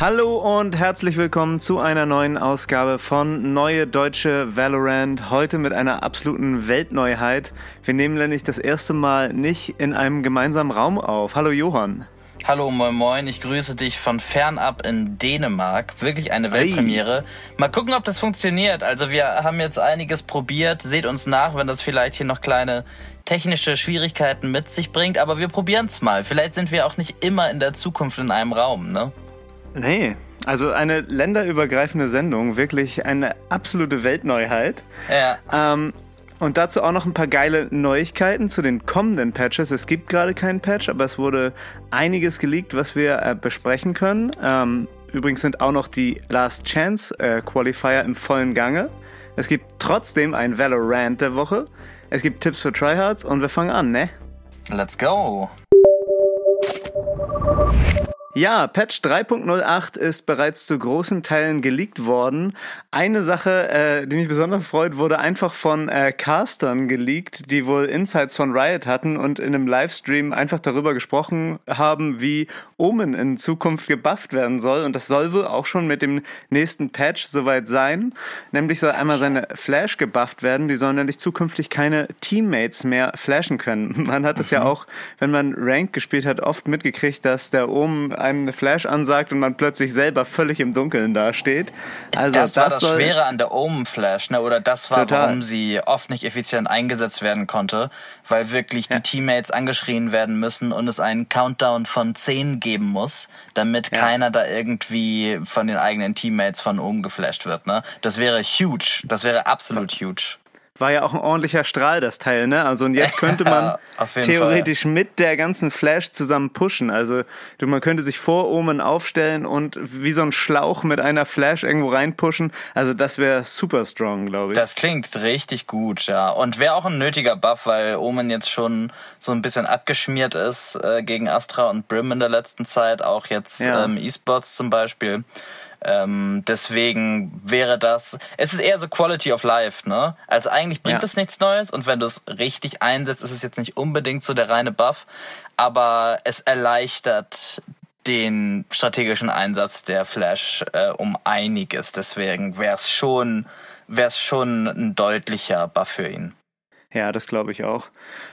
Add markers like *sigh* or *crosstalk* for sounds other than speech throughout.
Hallo und herzlich willkommen zu einer neuen Ausgabe von Neue Deutsche Valorant. Heute mit einer absoluten Weltneuheit. Wir nehmen nämlich das erste Mal nicht in einem gemeinsamen Raum auf. Hallo Johann. Hallo, moin moin, ich grüße dich von fernab in Dänemark. Wirklich eine Weltpremiere. Mal gucken, ob das funktioniert. Also wir haben jetzt einiges probiert. Seht uns nach, wenn das vielleicht hier noch kleine technische Schwierigkeiten mit sich bringt. Aber wir probieren es mal. Vielleicht sind wir auch nicht immer in der Zukunft in einem Raum, ne? Nee, also eine länderübergreifende Sendung, wirklich eine absolute Weltneuheit. Ja. Ähm, und dazu auch noch ein paar geile Neuigkeiten zu den kommenden Patches. Es gibt gerade keinen Patch, aber es wurde einiges geleakt, was wir äh, besprechen können. Ähm, übrigens sind auch noch die Last Chance äh, Qualifier im vollen Gange. Es gibt trotzdem ein Valorant der Woche. Es gibt Tipps für Tryhards und wir fangen an, ne? Let's go. Ja, Patch 3.08 ist bereits zu großen Teilen geleakt worden. Eine Sache, äh, die mich besonders freut, wurde einfach von äh, Castern geleakt, die wohl Insights von Riot hatten und in einem Livestream einfach darüber gesprochen haben, wie Omen in Zukunft gebufft werden soll. Und das soll wohl auch schon mit dem nächsten Patch soweit sein. Nämlich soll einmal seine Flash gebufft werden. Die sollen nämlich zukünftig keine Teammates mehr flashen können. *laughs* Man hat es mhm. ja auch, wenn man Rank gespielt hat, oft mitgekriegt, dass der Omen einem eine Flash ansagt und man plötzlich selber völlig im Dunkeln dasteht. Also das, das war das Schwere an der Omen Flash, ne? Oder das war, total. warum sie oft nicht effizient eingesetzt werden konnte, weil wirklich ja. die Teammates angeschrien werden müssen und es einen Countdown von 10 geben muss, damit ja. keiner da irgendwie von den eigenen Teammates von oben geflasht wird, ne? Das wäre huge. Das wäre absolut huge war ja auch ein ordentlicher Strahl, das Teil, ne? Also und jetzt könnte man *laughs* theoretisch Fall. mit der ganzen Flash zusammen pushen. Also du, man könnte sich vor Omen aufstellen und wie so ein Schlauch mit einer Flash irgendwo reinpushen. Also das wäre super strong, glaube ich. Das klingt richtig gut, ja. Und wäre auch ein nötiger Buff, weil Omen jetzt schon so ein bisschen abgeschmiert ist äh, gegen Astra und Brim in der letzten Zeit, auch jetzt ja. ähm, E-Sports zum Beispiel. Ähm, deswegen wäre das, es ist eher so Quality of Life, ne? Also eigentlich bringt es nichts Neues und wenn du es richtig einsetzt, ist es jetzt nicht unbedingt so der reine Buff, aber es erleichtert den strategischen Einsatz der Flash äh, um einiges. Deswegen wäre es schon, wäre es schon ein deutlicher Buff für ihn. Ja, das glaube ich auch.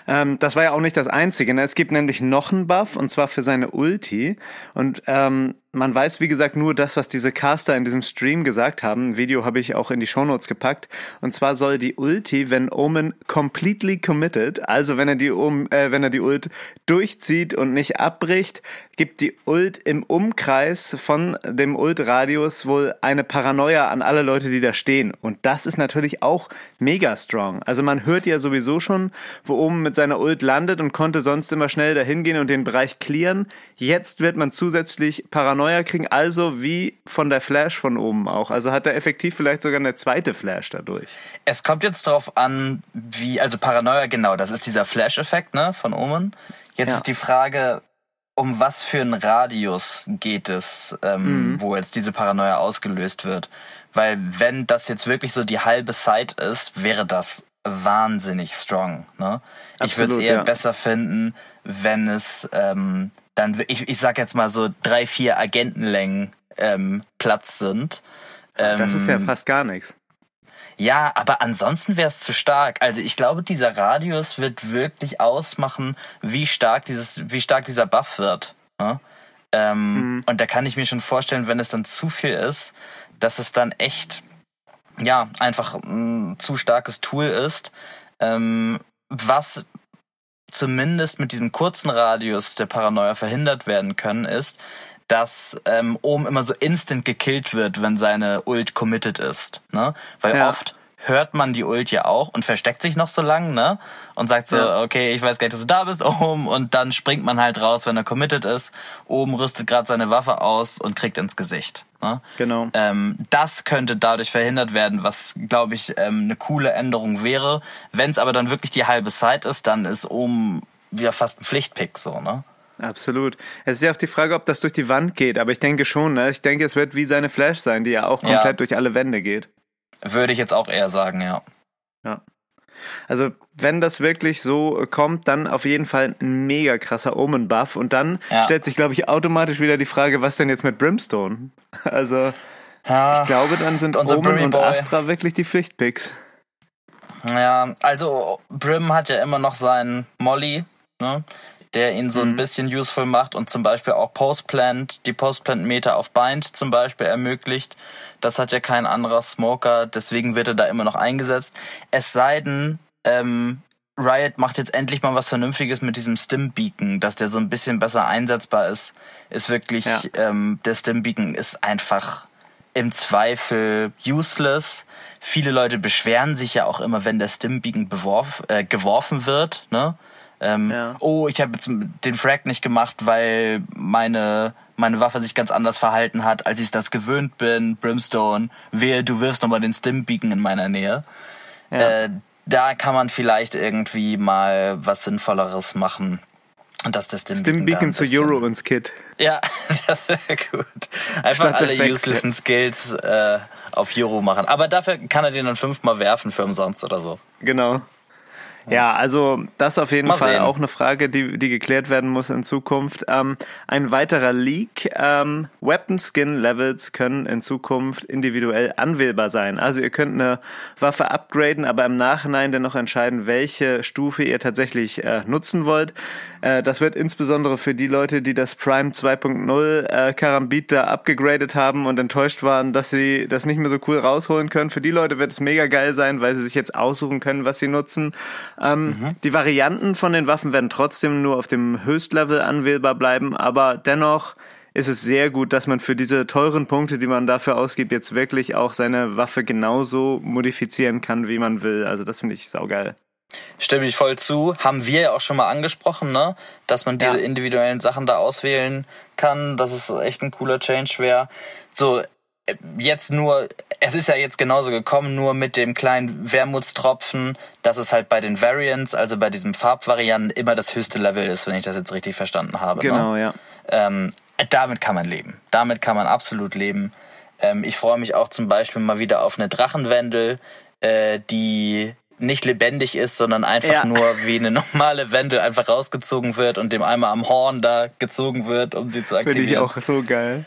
Ähm, das war ja auch nicht das Einzige. Ne? Es gibt nämlich noch einen Buff und zwar für seine Ulti. Und ähm, man weiß, wie gesagt, nur das, was diese Caster in diesem Stream gesagt haben. Ein Video habe ich auch in die Shownotes gepackt. Und zwar soll die Ulti, wenn Omen completely committed, also wenn er die, um, äh, wenn er die Ult durchzieht und nicht abbricht, gibt die Ult im Umkreis von dem Ult-Radius wohl eine Paranoia an alle Leute, die da stehen. Und das ist natürlich auch mega strong. Also man hört ja sowieso schon, wo Omen mit seiner Ult landet und konnte sonst immer schnell dahin gehen und den Bereich clearen. Jetzt wird man zusätzlich Paranoia kriegen, also wie von der Flash von oben auch. Also hat er effektiv vielleicht sogar eine zweite Flash dadurch. Es kommt jetzt darauf an, wie, also Paranoia, genau, das ist dieser Flash-Effekt, ne, von Omen. Jetzt ja. ist die Frage, um was für einen Radius geht es, ähm, mhm. wo jetzt diese Paranoia ausgelöst wird. Weil wenn das jetzt wirklich so die halbe Side ist, wäre das wahnsinnig strong. Ne? Absolut, ich würde es eher ja. besser finden, wenn es ähm, dann, ich, ich sag jetzt mal so drei, vier Agentenlängen ähm, Platz sind. Ähm, das ist ja ähm, fast gar nichts. Ja, aber ansonsten wäre es zu stark. Also ich glaube, dieser Radius wird wirklich ausmachen, wie stark dieses, wie stark dieser Buff wird. Ne? Ähm, mhm. Und da kann ich mir schon vorstellen, wenn es dann zu viel ist, dass es dann echt, ja, einfach ein zu starkes Tool ist, ähm, was zumindest mit diesem kurzen Radius der Paranoia verhindert werden können, ist, dass ähm, Ohm immer so instant gekillt wird, wenn seine Ult committed ist. Ne? Weil ja. oft hört man die Ult ja auch und versteckt sich noch so lang, ne? Und sagt so, ja. okay, ich weiß gar nicht, dass du da bist, *laughs* oben. Und dann springt man halt raus, wenn er committed ist. Oben rüstet gerade seine Waffe aus und kriegt ins Gesicht. Ne? Genau. Ähm, das könnte dadurch verhindert werden, was, glaube ich, ähm, eine coole Änderung wäre. Wenn es aber dann wirklich die halbe Zeit ist, dann ist oben wieder fast ein Pflichtpick, so, ne? Absolut. Es ist ja auch die Frage, ob das durch die Wand geht, aber ich denke schon, ne? Ich denke, es wird wie seine Flash sein, die ja auch komplett ja. durch alle Wände geht. Würde ich jetzt auch eher sagen, ja. Ja. Also, wenn das wirklich so kommt, dann auf jeden Fall ein mega krasser Omen-Buff. Und dann ja. stellt sich, glaube ich, automatisch wieder die Frage, was denn jetzt mit Brimstone? *laughs* Also, ja, ich glaube, dann sind Omen und Astra wirklich die Pflichtpicks. Ja, also Brim hat ja immer noch seinen Molly, ne? Der ihn so mhm. ein bisschen useful macht und zum Beispiel auch Postplant, die Postplant-Meter auf Bind zum Beispiel ermöglicht. Das hat ja kein anderer Smoker, deswegen wird er da immer noch eingesetzt. Es sei denn, ähm, Riot macht jetzt endlich mal was Vernünftiges mit diesem Stim-Beacon, dass der so ein bisschen besser einsetzbar ist, ist wirklich, ja. ähm, der Stim-Beacon ist einfach im Zweifel useless. Viele Leute beschweren sich ja auch immer, wenn der Stim-Beacon äh, geworfen wird, ne? Ähm, ja. Oh, ich habe jetzt den Frag nicht gemacht, weil meine meine Waffe sich ganz anders verhalten hat, als ich das gewöhnt bin. Brimstone, wehe, du wirfst nochmal den Stim-Beacon in meiner Nähe. Ja. Äh, da kann man vielleicht irgendwie mal was Sinnvolleres machen. Und dass das Stim, Stim Beacon zu Euro ins Kit. Ja, *laughs* das wäre gut. Einfach Statt alle useless Skills äh, auf Euro machen. Aber dafür kann er den dann fünfmal werfen für umsonst oder so. Genau. Ja, also das auf jeden Mal Fall sehen. auch eine Frage, die, die geklärt werden muss in Zukunft. Ähm, ein weiterer Leak. Ähm, Weapon Skin Levels können in Zukunft individuell anwählbar sein. Also ihr könnt eine Waffe upgraden, aber im Nachhinein dann noch entscheiden, welche Stufe ihr tatsächlich äh, nutzen wollt. Äh, das wird insbesondere für die Leute, die das Prime 2.0 äh, Karambit da abgegradet haben und enttäuscht waren, dass sie das nicht mehr so cool rausholen können. Für die Leute wird es mega geil sein, weil sie sich jetzt aussuchen können, was sie nutzen. Ähm, mhm. Die Varianten von den Waffen werden trotzdem nur auf dem Höchstlevel anwählbar bleiben, aber dennoch ist es sehr gut, dass man für diese teuren Punkte, die man dafür ausgibt, jetzt wirklich auch seine Waffe genauso modifizieren kann, wie man will. Also das finde ich saugeil. Stimme ich voll zu. Haben wir ja auch schon mal angesprochen, ne? Dass man diese ja. individuellen Sachen da auswählen kann. Das ist echt ein cooler Change wäre. So, jetzt nur, es ist ja jetzt genauso gekommen, nur mit dem kleinen Wermutstropfen, dass es halt bei den Variants, also bei diesen Farbvarianten, immer das höchste Level ist, wenn ich das jetzt richtig verstanden habe. Ne? Genau, ne? ja. Ähm, damit kann man leben. Damit kann man absolut leben. Ähm, ich freue mich auch zum Beispiel mal wieder auf eine Drachenwendel, äh, die nicht lebendig ist, sondern einfach ja. nur wie eine *laughs* normale Wendel einfach rausgezogen wird und dem einmal am Horn da gezogen wird, um sie zu aktivieren. Finde ich auch so geil.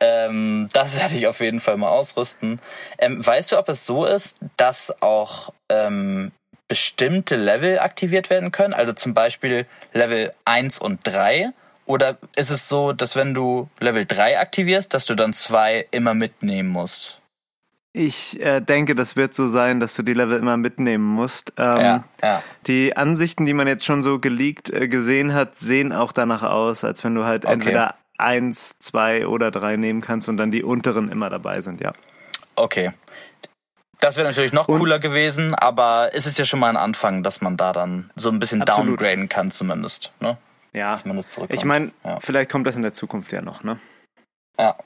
Ähm, das *laughs* werde ich auf jeden Fall mal ausrüsten. Ähm, weißt du, ob es so ist, dass auch ähm, bestimmte Level aktiviert werden können? Also zum Beispiel Level 1 und 3? Oder ist es so, dass wenn du Level 3 aktivierst, dass du dann 2 immer mitnehmen musst? Ich äh, denke, das wird so sein, dass du die Level immer mitnehmen musst. Ähm, ja, ja. Die Ansichten, die man jetzt schon so geleakt äh, gesehen hat, sehen auch danach aus, als wenn du halt okay. entweder eins, zwei oder drei nehmen kannst und dann die unteren immer dabei sind, ja. Okay. Das wäre natürlich noch und, cooler gewesen, aber es ist ja schon mal ein Anfang, dass man da dann so ein bisschen absolut. downgraden kann, zumindest. Ne? Ja. Zumindest ich meine, ja. vielleicht kommt das in der Zukunft ja noch, ne? Ja.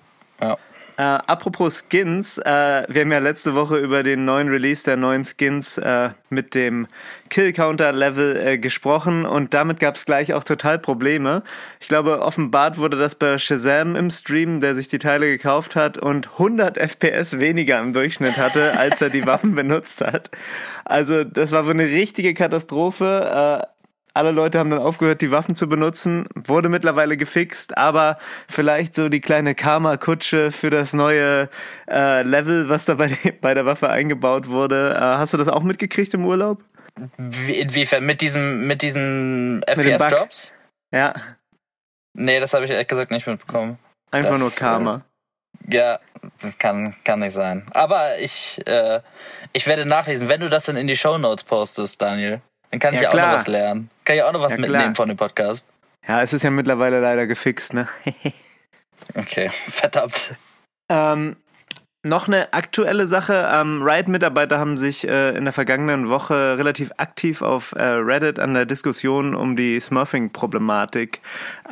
Ja. Äh, apropos Skins, äh, wir haben ja letzte Woche über den neuen Release der neuen Skins äh, mit dem Kill-Counter-Level äh, gesprochen und damit gab es gleich auch total Probleme. Ich glaube, offenbart wurde das bei Shazam im Stream, der sich die Teile gekauft hat und 100 FPS weniger im Durchschnitt hatte, als er die Waffen *laughs* benutzt hat. Also das war wohl eine richtige Katastrophe. Äh, alle Leute haben dann aufgehört, die Waffen zu benutzen. Wurde mittlerweile gefixt, aber vielleicht so die kleine Karma-Kutsche für das neue äh, Level, was da bei, *laughs* bei, der Waffe eingebaut wurde. Äh, hast du das auch mitgekriegt im Urlaub? Wie, inwiefern? Mit diesem, mit diesen FPS-Drops? Ja. Nee, das habe ich ehrlich gesagt nicht mitbekommen. Einfach das, nur Karma. Äh, ja, das kann, kann nicht sein. Aber ich, äh, ich werde nachlesen, wenn du das dann in die Show Notes postest, Daniel. Dann kann ich ja, ja auch noch was lernen. Kann ich auch noch was ja, mitnehmen von dem Podcast. Ja, es ist ja mittlerweile leider gefixt, ne? *laughs* okay, *laughs* verdammt. Ähm, noch eine aktuelle Sache. Ähm, Riot-Mitarbeiter haben sich äh, in der vergangenen Woche relativ aktiv auf äh, Reddit an der Diskussion um die Smurfing-Problematik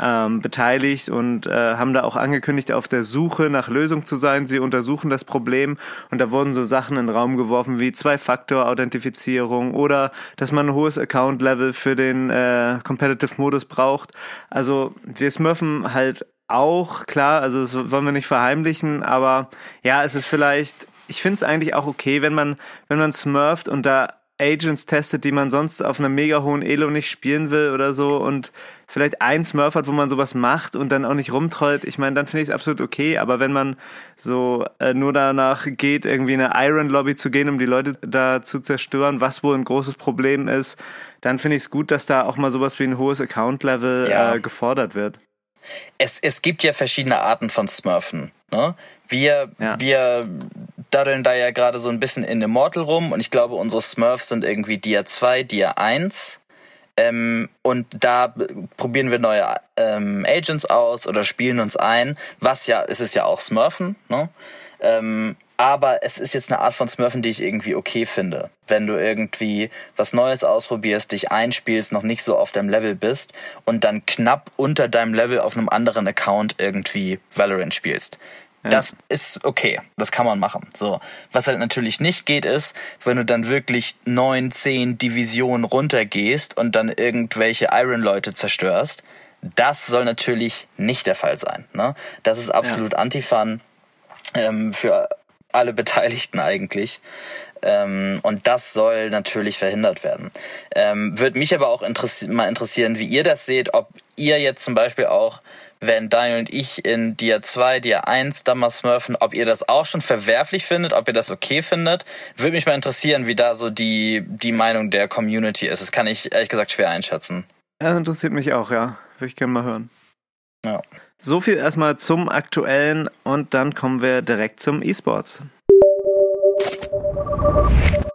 ähm, beteiligt und äh, haben da auch angekündigt, auf der Suche nach Lösung zu sein. Sie untersuchen das Problem und da wurden so Sachen in den Raum geworfen wie Zwei-Faktor-Authentifizierung oder dass man ein hohes Account-Level für den äh, Competitive-Modus braucht. Also wir smurfen halt auch, klar, also das wollen wir nicht verheimlichen, aber ja, es ist vielleicht, ich finde es eigentlich auch okay, wenn man, wenn man smurft und da Agents testet, die man sonst auf einem mega hohen Elo nicht spielen will oder so und vielleicht ein Smurf hat, wo man sowas macht und dann auch nicht rumtrollt, ich meine, dann finde ich es absolut okay, aber wenn man so äh, nur danach geht, irgendwie in eine Iron Lobby zu gehen, um die Leute da zu zerstören, was wohl ein großes Problem ist, dann finde ich es gut, dass da auch mal sowas wie ein hohes Account-Level ja. äh, gefordert wird es, es gibt ja verschiedene Arten von Smurfen. Ne? Wir, ja. wir daddeln da ja gerade so ein bisschen in Immortal rum und ich glaube, unsere Smurfs sind irgendwie Dia 2, Dia 1. Ähm, und da probieren wir neue ähm, Agents aus oder spielen uns ein, was ja, es ist ja auch Smurfen, ne? Ähm, aber es ist jetzt eine Art von Smurfen, die ich irgendwie okay finde. Wenn du irgendwie was Neues ausprobierst, dich einspielst, noch nicht so auf deinem Level bist und dann knapp unter deinem Level auf einem anderen Account irgendwie Valorant spielst. Ja. Das ist okay, das kann man machen. So, was halt natürlich nicht geht, ist, wenn du dann wirklich neun, zehn Divisionen runtergehst und dann irgendwelche Iron-Leute zerstörst. Das soll natürlich nicht der Fall sein. Ne? Das ist absolut ja. Antifan ähm, für alle Beteiligten eigentlich. Ähm, und das soll natürlich verhindert werden. Ähm, Würde mich aber auch interessi mal interessieren, wie ihr das seht, ob ihr jetzt zum Beispiel auch, wenn Daniel und ich in Dia 2, Dia 1 da mal smurfen, ob ihr das auch schon verwerflich findet, ob ihr das okay findet. Würde mich mal interessieren, wie da so die, die Meinung der Community ist. Das kann ich ehrlich gesagt schwer einschätzen. Das interessiert mich auch, ja. Würde ich gerne mal hören. Ja. So viel erstmal zum aktuellen und dann kommen wir direkt zum E-Sports.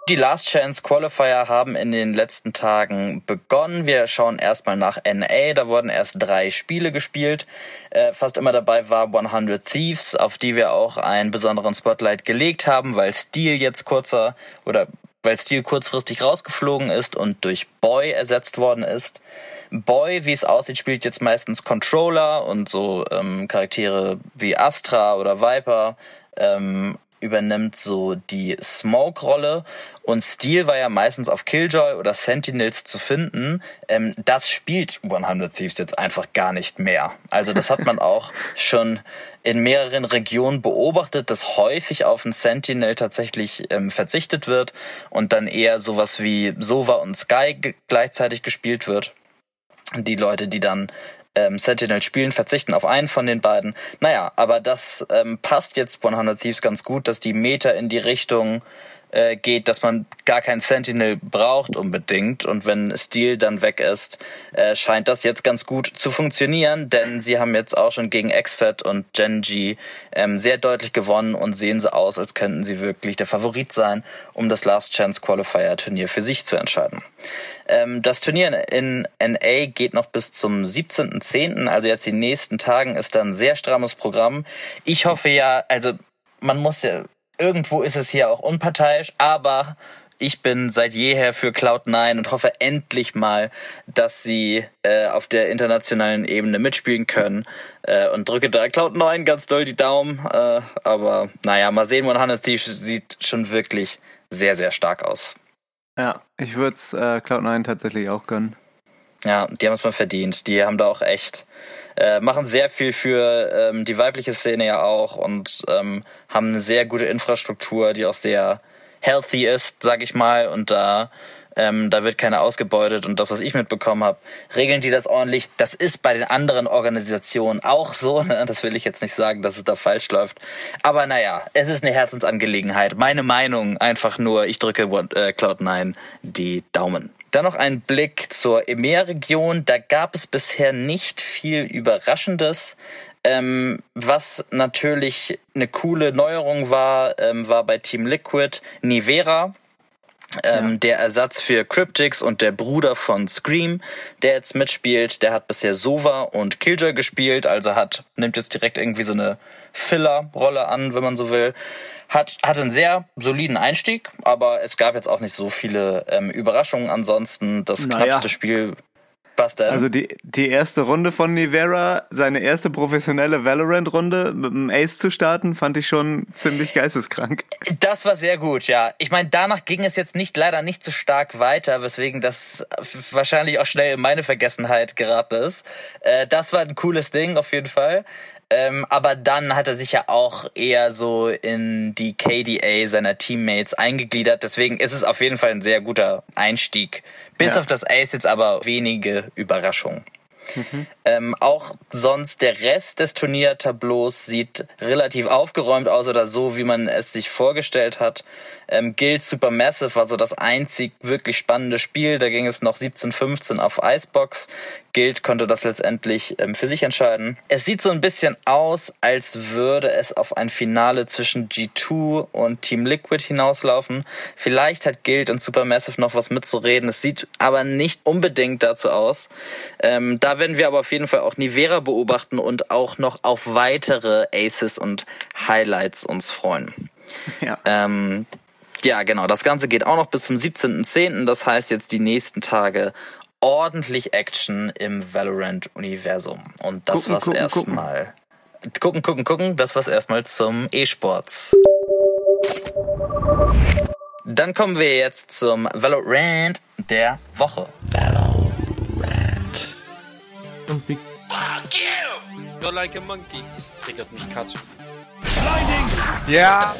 Die Last Chance Qualifier haben in den letzten Tagen begonnen. Wir schauen erstmal nach NA. Da wurden erst drei Spiele gespielt. Äh, fast immer dabei war 100 Thieves, auf die wir auch einen besonderen Spotlight gelegt haben, weil Steel jetzt kurzer oder weil Steel kurzfristig rausgeflogen ist und durch Boy ersetzt worden ist. Boy, wie es aussieht, spielt jetzt meistens Controller und so ähm, Charaktere wie Astra oder Viper ähm, übernimmt so die Smoke-Rolle und Steel war ja meistens auf Killjoy oder Sentinels zu finden. Ähm, das spielt 100 Thieves jetzt einfach gar nicht mehr. Also das hat man auch *laughs* schon in mehreren Regionen beobachtet, dass häufig auf einen Sentinel tatsächlich ähm, verzichtet wird und dann eher sowas wie Sova und Sky gleichzeitig gespielt wird die Leute, die dann ähm, Sentinel spielen, verzichten auf einen von den beiden. Naja, aber das ähm, passt jetzt 100 Thieves ganz gut, dass die Meta in die Richtung äh, geht, dass man gar kein Sentinel braucht unbedingt. Und wenn Steel dann weg ist, äh, scheint das jetzt ganz gut zu funktionieren, denn sie haben jetzt auch schon gegen Xset und Genji ähm, sehr deutlich gewonnen und sehen so aus, als könnten sie wirklich der Favorit sein, um das Last Chance Qualifier Turnier für sich zu entscheiden. Ähm, das Turnier in NA geht noch bis zum 17.10., also jetzt die nächsten Tagen ist dann ein sehr strammes Programm. Ich hoffe ja, also man muss ja irgendwo ist es hier auch unparteiisch, aber ich bin seit jeher für Cloud9 und hoffe endlich mal, dass sie äh, auf der internationalen Ebene mitspielen können äh, und drücke da Cloud9 ganz doll die Daumen. Äh, aber naja, mal sehen, 100 Thieves sieht schon wirklich sehr, sehr stark aus. Ja, ich würde es äh, Cloud9 tatsächlich auch gönnen. Ja, die haben es mal verdient. Die haben da auch echt äh, machen sehr viel für ähm, die weibliche Szene ja auch und ähm, haben eine sehr gute Infrastruktur, die auch sehr healthy ist, sag ich mal, und da ähm, da wird keiner ausgebeutet und das, was ich mitbekommen habe, regeln die das ordentlich. Das ist bei den anderen Organisationen auch so. *laughs* Ne? Das will ich jetzt nicht sagen, dass es da falsch läuft. Aber naja, es ist eine Herzensangelegenheit. Meine Meinung einfach nur, ich drücke äh, Cloud9 die Daumen. Dann noch ein Blick zur EMEA-Region. Da gab es bisher nicht viel Überraschendes. Ähm, was natürlich eine coole Neuerung war, ähm, war bei Team Liquid Nivera. Ähm, Ja. Der Ersatz für Cryptix und der Bruder von Scream, der jetzt mitspielt, der hat bisher Sova und Killjoy gespielt, also hat, nimmt jetzt direkt irgendwie so eine Filler-Rolle an, wenn man so will. Hat, hatte einen sehr soliden Einstieg, aber es gab jetzt auch nicht so viele ähm, Überraschungen. Ansonsten das Naja. knappste Spiel. Was denn? Also die, die erste Runde von Nivera, seine erste professionelle Valorant-Runde mit dem Ace zu starten, fand ich schon ziemlich geisteskrank. Das war sehr gut, ja. Ich meine, danach ging es jetzt nicht leider nicht so stark weiter, weswegen das wahrscheinlich auch schnell in meine Vergessenheit geraten ist. Äh, das war ein cooles Ding auf jeden Fall. Ähm, aber dann hat er sich ja auch eher so in die KDA seiner Teammates eingegliedert. Deswegen ist es auf jeden Fall ein sehr guter Einstieg. Bis Ja. auf das Ace jetzt aber wenige Überraschungen. Ähm, auch sonst der Rest des Turniertableaus sieht relativ aufgeräumt aus oder so, wie man es sich vorgestellt hat. Ähm, Guild Supermassive war so das einzig wirklich spannende Spiel. Da ging es noch 17-15 auf Icebox. Guild konnte das letztendlich ähm, für sich entscheiden. Es sieht so ein bisschen aus, als würde es auf ein Finale zwischen G2 und Team Liquid hinauslaufen. Vielleicht hat Guild und Supermassive noch was mitzureden. Es sieht aber nicht unbedingt dazu aus. Ähm, da werden wir aber auf jeden Fall auch Nivera beobachten und auch noch auf weitere Aces und Highlights uns freuen. Ja. Ähm, ja, genau. Das Ganze geht auch noch bis zum 17.10. Das heißt jetzt die nächsten Tage ordentlich Action im Valorant-Universum. Und das Gucken, war's gucken, gucken. erstmal. Gucken, gucken, gucken. Das war's erstmal zum E-Sports. Dann kommen wir jetzt zum Valorant der Woche. Und wie Fuck you! You're like a monkey. Das triggert mich Katsch. ja,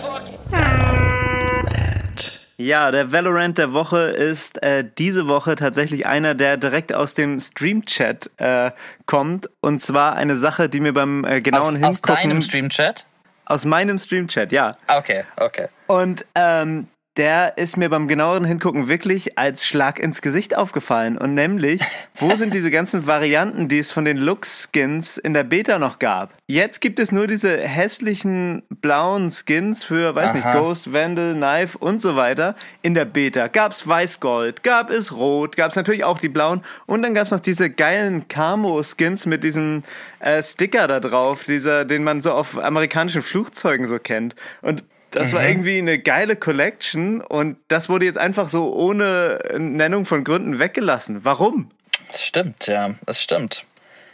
Ja, der Valorant der Woche ist äh, diese Woche tatsächlich einer, der direkt aus dem Stream-Chat äh, kommt. Und zwar eine Sache, die mir beim äh, Aus, genauen aus Hingucken... deinem Stream-Chat? Aus meinem Stream-Chat, ja. Okay, okay. Und ähm, der ist mir beim genaueren Hingucken wirklich als Schlag ins Gesicht aufgefallen. Und nämlich, wo sind diese ganzen Varianten, die es von den Lux-Skins in der Beta noch gab? Jetzt gibt es nur diese hässlichen blauen Skins für, weiß nicht, Aha. Ghost, Vandal, Knife und so weiter. In der Beta gab es Weiß-Gold, gab es Rot, gab es natürlich auch die blauen. Und dann gab es noch diese geilen Camo-Skins mit diesem äh, Sticker da drauf, dieser, den man so auf amerikanischen Flugzeugen so kennt. Und das war irgendwie eine geile Collection und das wurde jetzt einfach so ohne Nennung von Gründen weggelassen. Warum? Das stimmt, ja, das stimmt.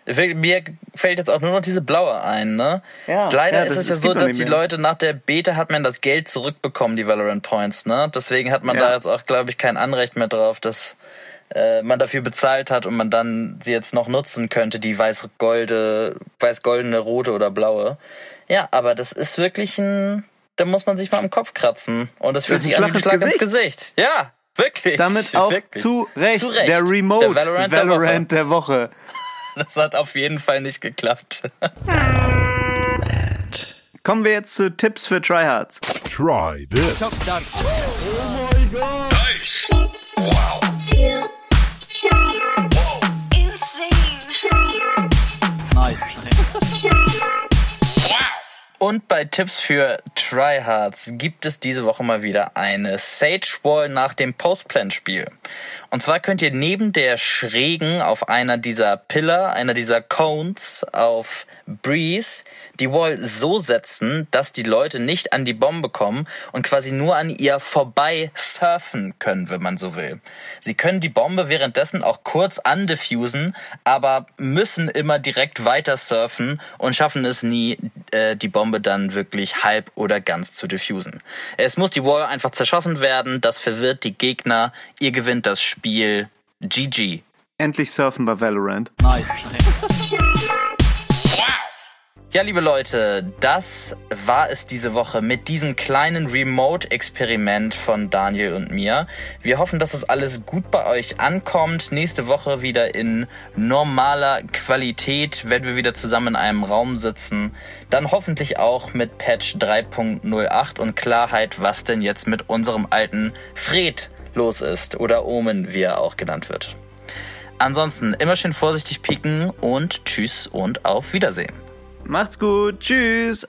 Mir fällt jetzt auch nur noch diese blaue ein, ne? Ja, Leider ja, ist es ja so, dass die. Leute nach der Beta hat man das Geld zurückbekommen, die Valorant Points, ne? Deswegen hat man Ja. da jetzt auch, glaube ich, kein Anrecht mehr drauf, dass äh, man dafür bezahlt hat und man dann sie jetzt noch nutzen könnte, die weiß-golde, weiß-goldene, rote oder blaue. Ja, aber das ist wirklich ein, da muss man sich mal am Kopf kratzen. Und das fühlt Das sich ein an wie ein Schlag Schlag ins Gesicht. Ja, wirklich. Damit auch wirklich. zu Recht. Zu Recht. Der Remote Der Valorant der Valorant der Woche. Das hat auf jeden Fall nicht geklappt. Kommen wir jetzt zu Tipps für Tryhards. Try this. Tips. Und bei Tipps für Tryhards gibt es diese Woche mal wieder eine Sage Wall nach dem Postplan-Spiel. Und zwar könnt ihr neben der schrägen auf einer dieser Pillar, einer dieser Cones auf Breeze, die Wall so setzen, dass die Leute nicht an die Bombe kommen und quasi nur an ihr vorbei surfen können, wenn man so will. Sie können die Bombe währenddessen auch kurz undiffusen, aber müssen immer direkt weiter surfen und schaffen es nie, äh, die Bombe dann wirklich halb oder ganz zu diffusen. Es muss die Wall einfach zerschossen werden, das verwirrt die Gegner, ihr gewinnt das Spiel. GG. Endlich surfen bei Valorant. Tryhards. Ja, liebe Leute, das war es diese Woche mit diesem kleinen Remote-Experiment von Daniel und mir. Wir hoffen, dass es alles gut bei euch ankommt. Nächste Woche wieder in normaler Qualität, wenn wir wieder zusammen in einem Raum sitzen. Dann hoffentlich auch mit Patch 3.08 und Klarheit, was denn jetzt mit unserem alten Fred los ist oder Omen, wie er auch genannt wird. Ansonsten immer schön vorsichtig pieken und tschüss und auf Wiedersehen. Macht's gut. Tschüss.